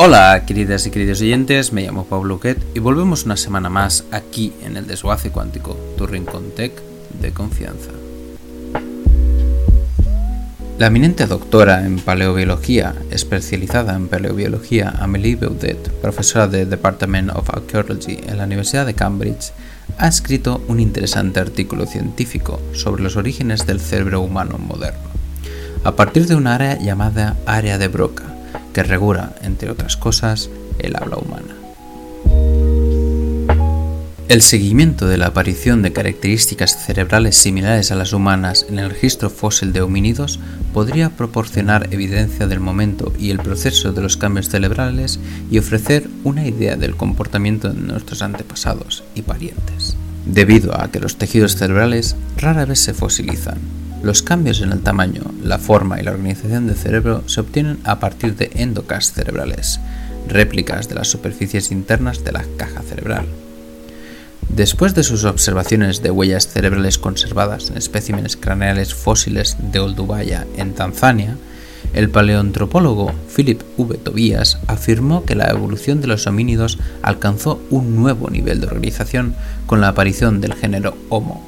Hola, queridas y queridos oyentes, me llamo Pablo Quet y volvemos una semana más aquí en el Desguace Cuántico, tu rincón tech de confianza. La eminente doctora en paleobiología, especializada en paleobiología, Amélie Baudet, profesora del Department of Archaeology en la Universidad de Cambridge, ha escrito un interesante artículo científico sobre los orígenes del cerebro humano moderno, a partir de un área llamada área de Broca, que regula, entre otras cosas, el habla humana. El seguimiento de la aparición de características cerebrales similares a las humanas en el registro fósil de homínidos podría proporcionar evidencia del momento y el proceso de los cambios cerebrales y ofrecer una idea del comportamiento de nuestros antepasados y parientes. Debido a que los tejidos cerebrales rara vez se fosilizan, los cambios en el tamaño, la forma y la organización del cerebro se obtienen a partir de endocasts cerebrales, réplicas de las superficies internas de la caja cerebral. Después de sus observaciones de huellas cerebrales conservadas en especímenes craneales fósiles de Olduvaya en Tanzania, el paleoantropólogo Philip V. Tobias afirmó que la evolución de los homínidos alcanzó un nuevo nivel de organización con la aparición del género Homo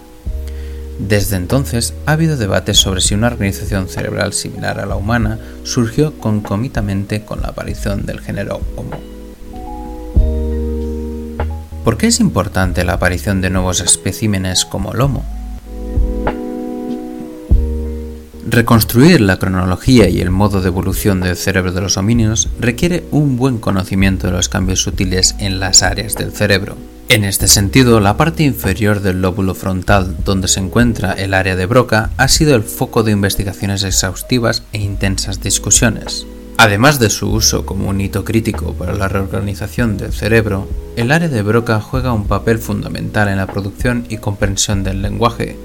desde entonces ha habido debates sobre si una organización cerebral similar a la humana surgió concomitantemente con la aparición del género Homo. ¿Por qué es importante la aparición de nuevos especímenes como el Homo? Reconstruir la cronología y el modo de evolución del cerebro de los homínidos requiere un buen conocimiento de los cambios sutiles en las áreas del cerebro. En este sentido, la parte inferior del lóbulo frontal, donde se encuentra el área de Broca, ha sido el foco de investigaciones exhaustivas e intensas discusiones. Además de su uso como un hito crítico para la reorganización del cerebro, el área de Broca juega un papel fundamental en la producción y comprensión del lenguaje,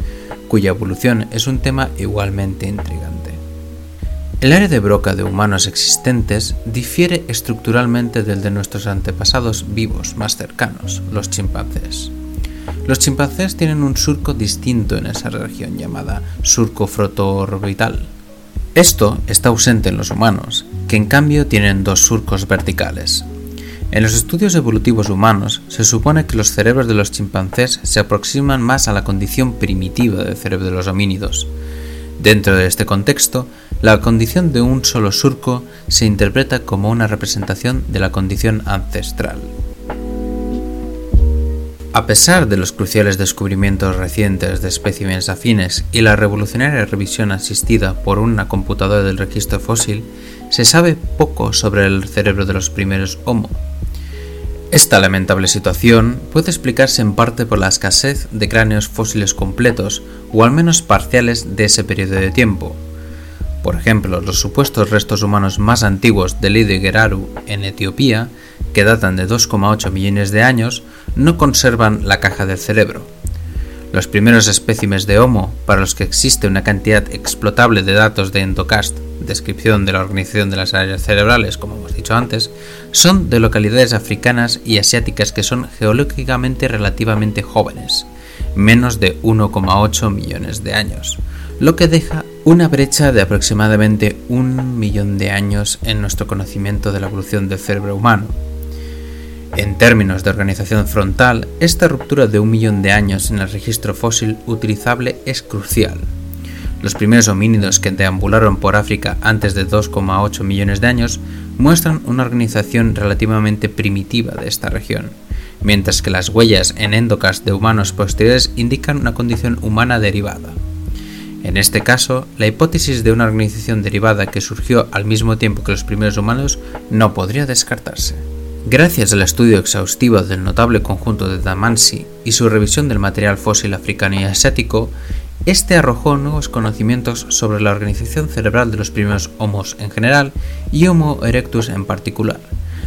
cuya evolución es un tema igualmente intrigante. El área de Broca de humanos existentes difiere estructuralmente del de nuestros antepasados vivos más cercanos, los chimpancés. Los chimpancés tienen un surco distinto en esa región llamada surco frotoorbital. Esto está ausente en los humanos, que en cambio tienen dos surcos verticales. En los estudios evolutivos humanos se supone que los cerebros de los chimpancés se aproximan más a la condición primitiva del cerebro de los homínidos. Dentro de este contexto, la condición de un solo surco se interpreta como una representación de la condición ancestral. A pesar de los cruciales descubrimientos recientes de especímenes afines y la revolucionaria revisión asistida por una computadora del registro fósil, se sabe poco sobre el cerebro de los primeros Homo. Esta lamentable situación puede explicarse en parte por la escasez de cráneos fósiles completos o al menos parciales de ese periodo de tiempo, por ejemplo, los supuestos restos humanos más antiguos de Lido Geraru en Etiopía, que datan de 2,8 millones de años, no conservan la caja del cerebro. Los primeros espécimes de Homo, para los que existe una cantidad explotable de datos de Endocast, descripción de la organización de las áreas cerebrales, como hemos dicho antes, son de localidades africanas y asiáticas que son geológicamente relativamente jóvenes, menos de 1,8 millones de años lo que deja una brecha de aproximadamente un millón de años en nuestro conocimiento de la evolución del cerebro humano. En términos de organización frontal, esta ruptura de un millón de años en el registro fósil utilizable es crucial. Los primeros homínidos que deambularon por África antes de 2,8 millones de años muestran una organización relativamente primitiva de esta región, mientras que las huellas en endocas de humanos posteriores indican una condición humana derivada. En este caso, la hipótesis de una organización derivada que surgió al mismo tiempo que los primeros humanos no podría descartarse. Gracias al estudio exhaustivo del notable conjunto de Damansi y su revisión del material fósil africano y asiático, este arrojó nuevos conocimientos sobre la organización cerebral de los primeros Homos en general y Homo erectus en particular,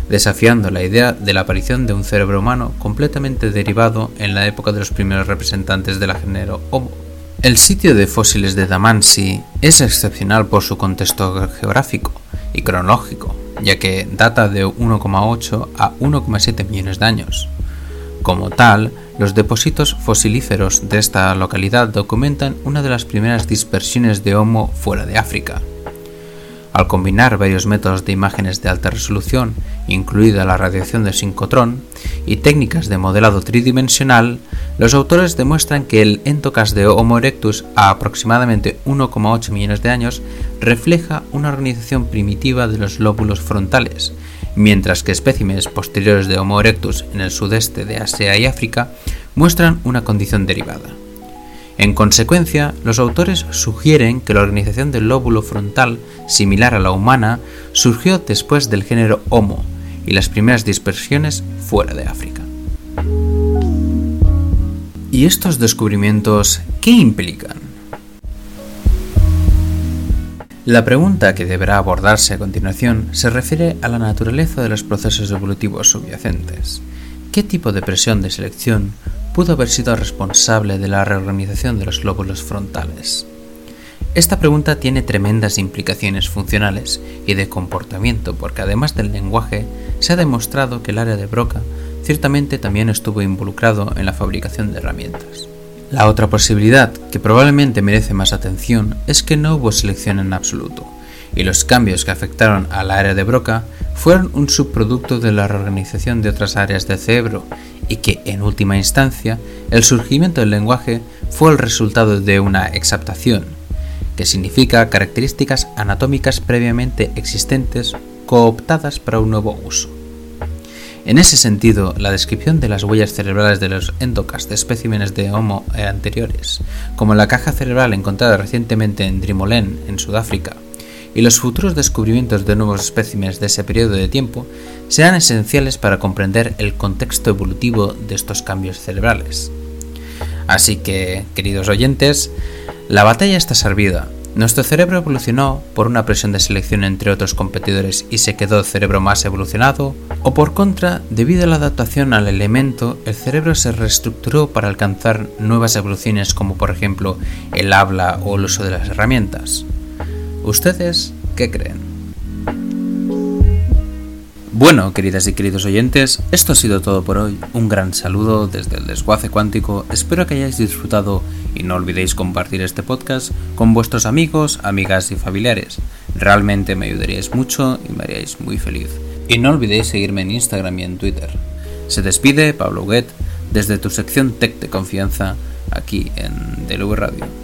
desafiando la idea de la aparición de un cerebro humano completamente derivado en la época de los primeros representantes del género Homo. El sitio de fósiles de Damansi es excepcional por su contexto geográfico y cronológico, ya que data de 1,8 a 1,7 millones de años. Como tal, los depósitos fosilíferos de esta localidad documentan una de las primeras dispersiones de Homo fuera de África. Al combinar varios métodos de imágenes de alta resolución, incluida la radiación de sincrotrón, y técnicas de modelado tridimensional, los autores demuestran que el endocast de Homo erectus a aproximadamente 1,8 millones de años refleja una organización primitiva de los lóbulos frontales, mientras que especímenes posteriores de Homo erectus en el sudeste de Asia y África muestran una condición derivada. En consecuencia, los autores sugieren que la organización del lóbulo frontal, similar a la humana, surgió después del género Homo y las primeras dispersiones fuera de África. ¿Y estos descubrimientos qué implican? La pregunta que deberá abordarse a continuación se refiere a la naturaleza de los procesos evolutivos subyacentes. ¿Qué tipo de presión de selección pudo haber sido responsable de la reorganización de los lóbulos frontales? Esta pregunta tiene tremendas implicaciones funcionales y de comportamiento porque además del lenguaje se ha demostrado que el área de Broca ciertamente también estuvo involucrado en la fabricación de herramientas. La otra posibilidad, que probablemente merece más atención, es que no hubo selección en absoluto, y los cambios que afectaron al área de Broca fueron un subproducto de la reorganización de otras áreas del cerebro y que, en última instancia, el surgimiento del lenguaje fue el resultado de una exaptación, que significa características anatómicas previamente existentes cooptadas para un nuevo uso. En ese sentido, la descripción de las huellas cerebrales de los endocast de especímenes de Homo anteriores, como la caja cerebral encontrada recientemente en Drimolen, en Sudáfrica, y los futuros descubrimientos de nuevos especímenes de ese periodo de tiempo serán esenciales para comprender el contexto evolutivo de estos cambios cerebrales. Así que, queridos oyentes, la batalla está servida. Nuestro cerebro evolucionó por una presión de selección entre otros competidores y se quedó cerebro más evolucionado, o por contra, debido a la adaptación al elemento, el cerebro se reestructuró para alcanzar nuevas evoluciones como por ejemplo el habla o el uso de las herramientas. ¿Ustedes qué creen? Bueno, queridas y queridos oyentes, esto ha sido todo por hoy. Un gran saludo desde el desguace cuántico. Espero que hayáis disfrutado y no olvidéis compartir este podcast con vuestros amigos, amigas y familiares. Realmente me ayudaríais mucho y me haríais muy feliz. Y no olvidéis seguirme en Instagram y en Twitter. Se despide Pablo Huguet desde tu sección Tech de confianza aquí en DLV Radio.